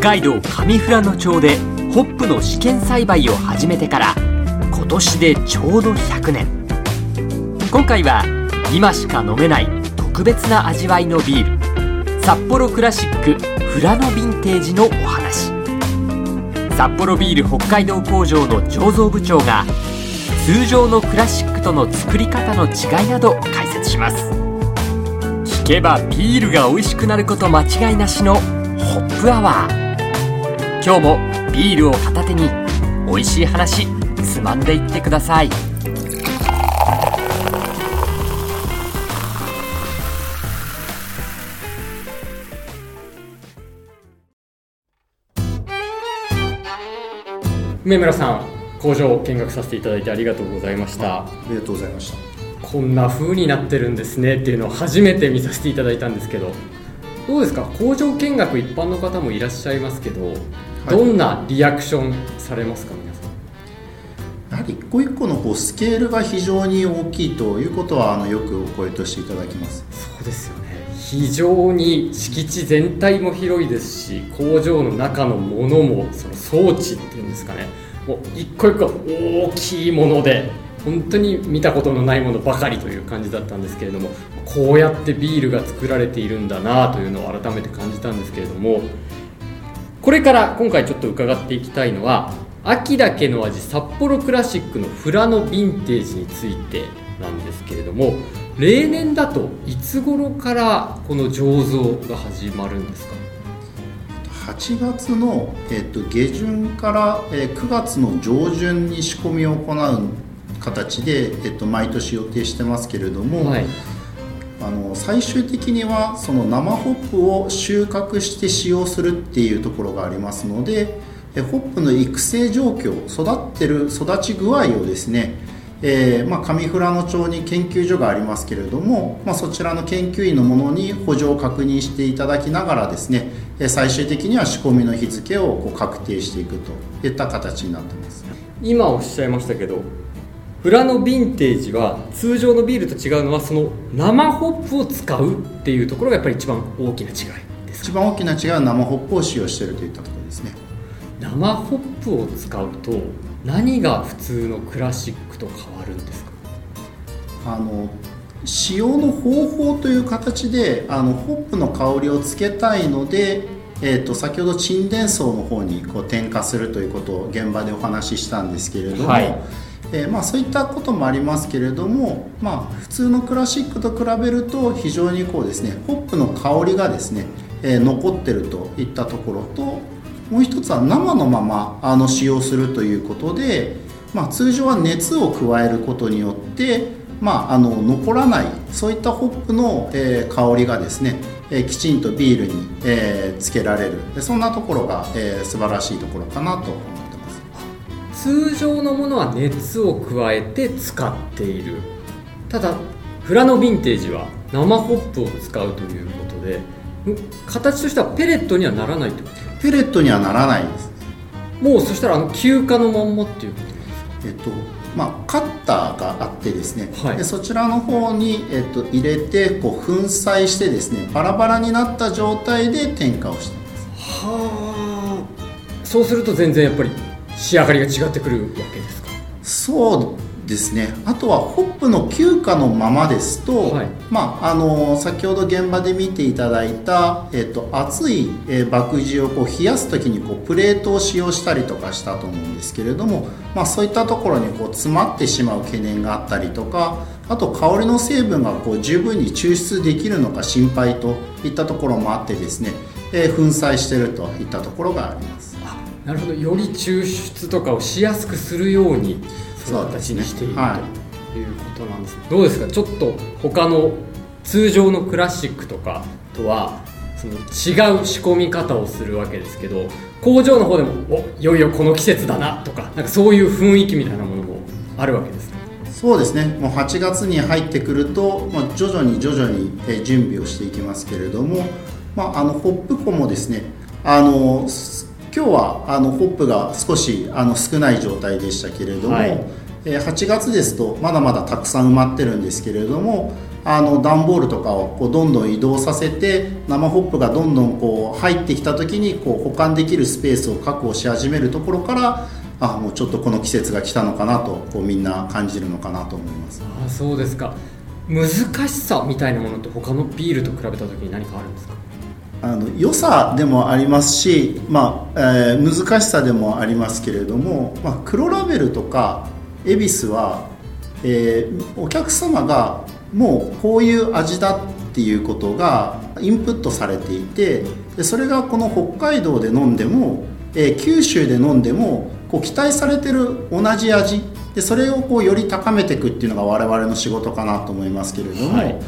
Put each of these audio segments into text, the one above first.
海道上富良野町でホップの試験栽培を始めてから今年でちょうど100年。今回は今しか飲めない特別な味わいのビール札幌クラシック富良野ヴィンテージのお話。札幌ビール北海道工場の醸造部長が通常のクラシックとの作り方の違いなど解説します。聞けばビールが美味しくなること間違いなしのホップアワー。今日もビールを片手に美味しい話つまんでいってください。梅村さん工場を見学させていただいてありがとうございました。ありがとうございました。こんな風になってるんですねっていうのを初めて見させていただいたんですけどどうですか？工場見学一般の方もいらっしゃいますけど、どんなリアクションされますか？皆さん。やはり一個一個のこうスケールが非常に大きいということはあのよくお声としていただきます。そうですよね。非常に敷地全体も広いですし工場の中のものもその装置っていうんですかね。もう一個一個大きいもので本当に見たことのないものばかりという感じだったんですけれどもこうやってビールが作られているんだなというのを改めて感じたんですけれどもこれから今回ちょっと伺っていきたいのは秋だけの味札幌クラシックの富良野ヴィンテージについてなんですけれども例年だといつ頃からこの醸造が始まるんですか？8月の、えっと、下旬から、え9月の上旬に仕込みを行う形で、えっと、毎年予定してますけれども、はいあの最終的にはその生ホップを収穫して使用するっていうところがありますのでえホップの育成状況育ってる育ち具合をですね、えーまあ、上富良野町に研究所がありますけれども、まあ、そちらの研究員のものに補助を確認していただきながらですねえ最終的には仕込みの日付をこう確定していくといった形になってます。今おっしゃいましたけど富良野ヴィンテージは通常のビールと違うのはその生ホップを使うっていうところがやっぱり一番大きな違いです一番大きな違いは生ホップを使用しているといったところですね。生ホップを使うと何が普通のクラシックと変わるんですか？あの使用の方法という形であのホップの香りをつけたいので、えー、と先ほど沈殿層の方にこう添加するということを現場でお話ししたんですけれども、はいえーまあ、そういったこともありますけれども、まあ、普通のクラシックと比べると非常にこうですねホップの香りがですね、えー残ってるといったところともう一つは生のままあの使用するということで、まあ、通常は熱を加えることによって、まあ、あの残らないそういったホップの、えー香りがですね、えきちんとビールに、えつけられるそんなところが、えー素晴らしいところかなと思ってます。通常のものは熱を加えて使っている。ただフラノヴィンテージは生ホップを使うということでん形としてはペレットにはならないってこと？ペレットにはならないです。もうそしたらあの休暇のまんまっていうことなんですか？えっとまあ、カッターがあってですね、はい。でそちらの方に、えっと、入れてこう粉砕してですねバラバラになった状態で添加をしています。はあ。そうすると全然やっぱり仕上がりが違ってくるわけですか？そうですね。あとはホップの休暇のままですと、はい。まあ、あの先ほど現場で見ていただいた、えっと、熱い、えー麦汁をこう冷やす時にこうプレートを使用したりとかしたと思うんですけれども、まあ、そういったところにこう詰まってしまう懸念があったりとかあと香りの成分がこう十分に抽出できるのか心配といったところもあってですね、えー粉砕しているといったところがあります。あなるほど。より抽出とかをしやすくするようにそういう形にしている、はということなんですね。どうですか？ちょっと他の通常のクラシックとかとはその違う仕込み方をするわけですけど工場の方でもおいよいよこの季節だなとかなんかそういう雰囲気みたいなものもあるわけですね。そうですね。もう8月に入ってくると、まあ、徐々に徐々にえー準備をしていきますけれども、まあ、あのホップ庫もですねあのす今日はあのホップが少しあの少ない状態でしたけれども、はい。えー8月ですとまだまだたくさん埋まってるんですけれどもあの段ボールとかをこうどんどん移動させて生ホップがどんどんこう入ってきた時にこう保管できるスペースを確保し始めるところからあもうちょっとこの季節が来たのかなとこうみんな感じるのかなと思います。あそうですか。難しさみたいなものって他のビールと比べた時に何かあるんですか？あの良さでもありますし、まあえー、難しさでもありますけれども、まあ、黒ラベルとか恵比寿は、えー、お客様がもうこういう味だっていうことがインプットされていてでそれがこの北海道で飲んでも、えー、九州で飲んでもこう期待されてる同じ味でそれをこうより高めていくっていうのが我々の仕事かなと思いますけれども、はい、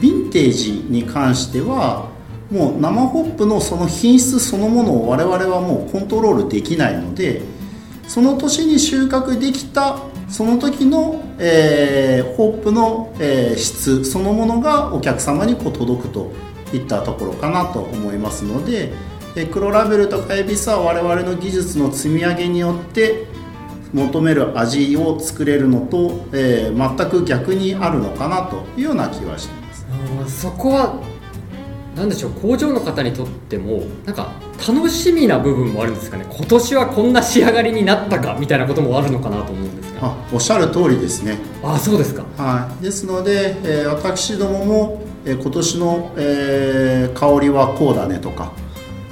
ヴィンテージに関してはもう生ホップのその品質そのものを我々はもうコントロールできないのでその年に収穫できたその時の、えー、ホップの、えー、質そのものがお客様にこう届くといったところかなと思いますので、えー、黒ラベルとかエビスは我々の技術の積み上げによって求める味を作れるのと、えー、全く逆にあるのかなというような気はしてます。そこは何でしょう工場の方にとってもなんか楽しみな部分もあるんですかね。今年はこんな仕上がりになったかみたいなこともあるのかなと思うんですが。あおっしゃる通りですね。あそうですか、はい、ですので、えー、私どもも、えー、今年の、えー、香りはこうだねとか。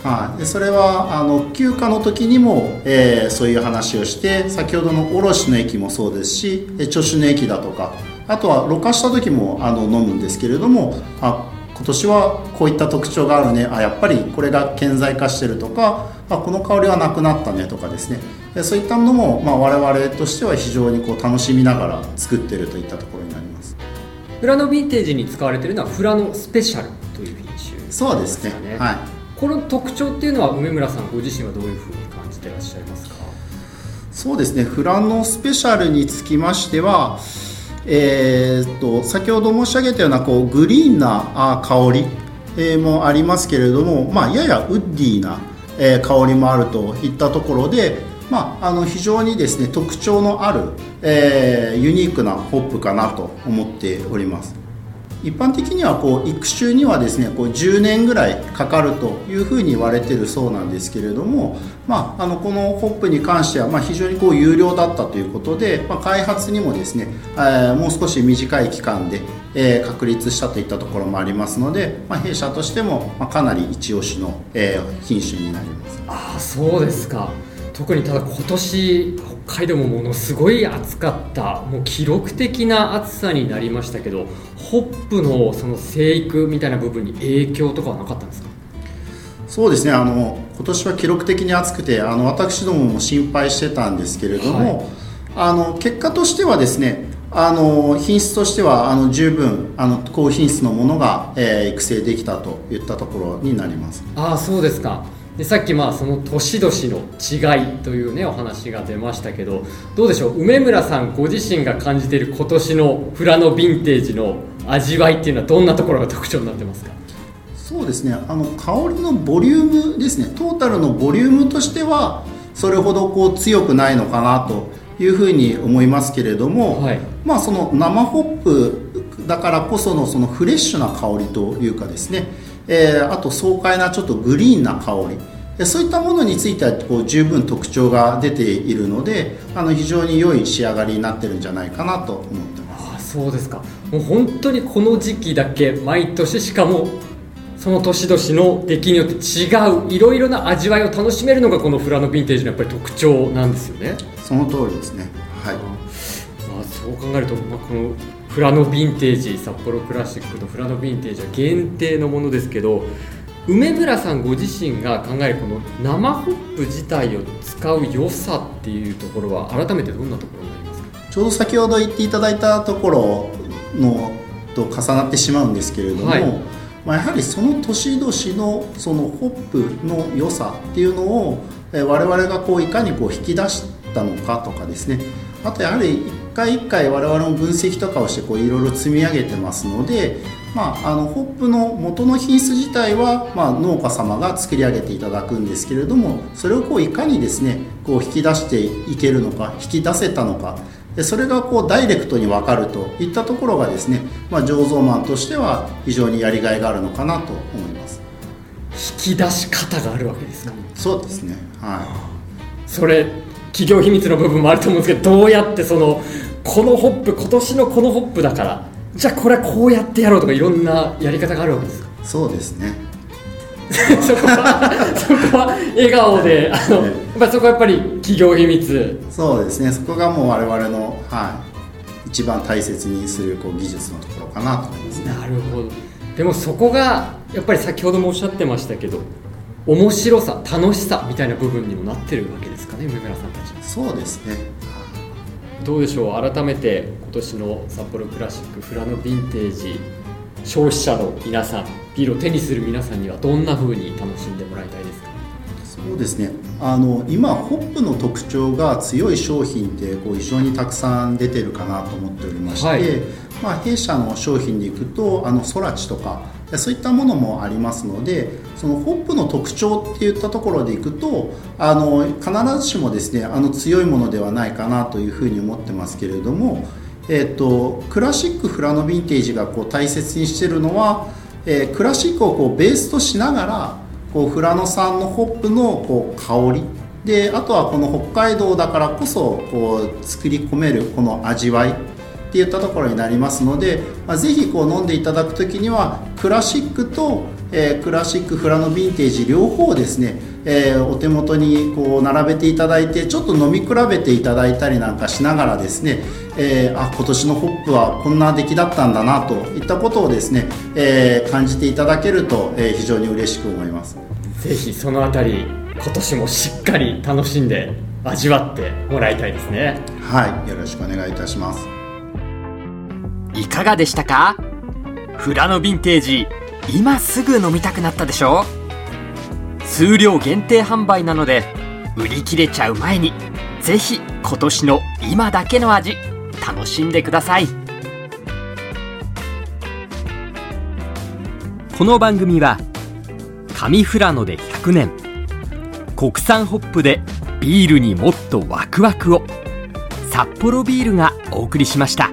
はい、でそれはあの休暇の時にも、えー、そういう話をして先ほどの卸の駅もそうですし貯酒の駅だとか。あとはろ過した時もあの飲むんですけれどもあ今年はこういった特徴があるね。あやっぱりこれが顕在化してるとかあこの香りはなくなったねとかですね。そういったのも、まあ、我々としては非常にこう楽しみながら作ってるといったところになります。フラノヴィンテージに使われているのはフラノスペシャルという品種、ね、そうですね。はい。この特徴っていうのは梅村さんご自身はどういうふうに感じてらっしゃいますか？そうですね。フラノスペシャルにつきましてはえー、っと先ほど申し上げたようなこうグリーンな香り、え、もありますけれども、まあ、ややウッディな、え、香りもあるといったところで、まあ、あの非常にですね特徴のある、え、ユニークなホップかなと思っております。一般的にはこう育種にはですねこう10年ぐらいかかるというふうに言われてるそうなんですけれども、まあ、あのこのホップに関してはま非常にこう有料だったということで、まあ、開発にもですね、えー、もう少し短い期間で、えー、確立したといったところもありますので、まあ、弊社としても、ま、かなり一押しの、えー、品種になります。あそうですか特にただ今年北海道もものすごい暑かったもう記録的な暑さになりましたけどホップのその生育みたいな部分に影響とかはなかったんですか？そうですねあの今年は記録的に暑くてあの私どもも心配してたんですけれども、はい、あの結果としてはですねあの品質としてはあの十分あの高品質のものが、えー、育成できたといったところになります。ああそうですかでさっきまあその年々の違いというねお話が出ましたけどどうでしょう？梅村さんご自身が感じている今年のフラノヴィンテージの味わいっていうのはどんなところが特徴になってますか？そうですね。あの香りのボリュームですね。トータルのボリュームとしてはそれほどこう強くないのかなというふうに思いますけれども、はい、まあその生ホップだからこそのそのフレッシュな香りというかですね。えー、あと爽快なちょっとグリーンな香りそういったものについてはこう十分特徴が出ているのであの非常に良い仕上がりになってるんじゃないかなと思ってます。あそうですか。もう本当にこの時期だけ毎年しかもその年々の出来によって違ういろいろな味わいを楽しめるのがこのフラノヴィンテージのやっぱり特徴なんですよね。その通りですね。はい、まあ、そう考えると、まあ、このフラノヴィンテージ札幌クラシックのフラノヴィンテージは限定のものですけど梅村さんご自身が考えるこの生ホップ自体を使う良さっていうところは改めてどんなところになりますか？ちょうど先ほど言っていただいたところのと重なってしまうんですけれども、はい、まあ、やはりその年々のそのホップの良さっていうのを我々がこういかにこう引き出したのかとかですね。あとやはり回一回我々も分析とかをしてこういろいろ積み上げてますので、まあ、あのホップの元の品質自体は、まあ、農家様が作り上げていただくんですけれどもそれをこういかにですねこう引き出していけるのか引き出せたのかそれがこうダイレクトに分かるといったところがですね、まあ、醸造マンとしては非常にやりがいがあるのかなと思います。引き出し方があるわけですか？そうですね。はい。それ企業秘密の部分もあると思うんですけどどうやってそのこのホップ今年のこのホップだからじゃあこれはこうやってやろうとかいろんなやり方があるわけですか？そうですね。そこはそこは笑顔であの、やっぱそこはやっぱり企業秘密。そうですね。そこがもう我々の、はい、一番大切にするこう技術のところかなと思いますね。なるほど。でもそこがやっぱり先ほどもおっしゃってましたけど面白さ楽しさみたいな部分にもなってるわけですかね梅村さんたちそうですねどうでしょう？改めて今年の札幌クラシックフラノヴィンテージ消費者の皆さんビールを手にする皆さんにはどんな風に楽しんでもらいたいですか？そうですね。あの今ホップの特徴が強い商品ってこう非常にたくさん出てるかなと思っておりまして、はい、まあ、弊社の商品でいくとあのソラチとかそういったものもありますのでそのホップの特徴っていったところでいくとあの必ずしもですねあの強いものではないかなというふうに思ってますけれどもえーと、クラシックフラノヴィンテージがこう大切にしてるのは、えー、クラシックをこうベースとしながらこうフラノ産のホップのこう香り。であとはこの北海道だからこそこう作り込めるこの味わい。っていったところになりますので、まあ、ぜひこう飲んでいただく時にはクラシックと、えー、クラシックフラノヴィンテージ両方ですねえー、お手元にこう並べていただいてちょっと飲み比べていただいたりなんかしながらですね、えー、あ今年のホップはこんな出来だったんだなといったことをですね、えー、感じていただけると、えー、非常に嬉しく思います。ぜひそのあたり今年もしっかり楽しんで味わってもらいたいですね。はいよろしくお願いいたしますいかがでしたか？フラノヴィンテージ今すぐ飲みたくなったでしょ？数量限定販売なので売り切れちゃう前にぜひ今年の今だけの味楽しんでください。この番組は上富良野で100年国産ホップでビールにもっとワクワクを札幌ビールがお送りしました。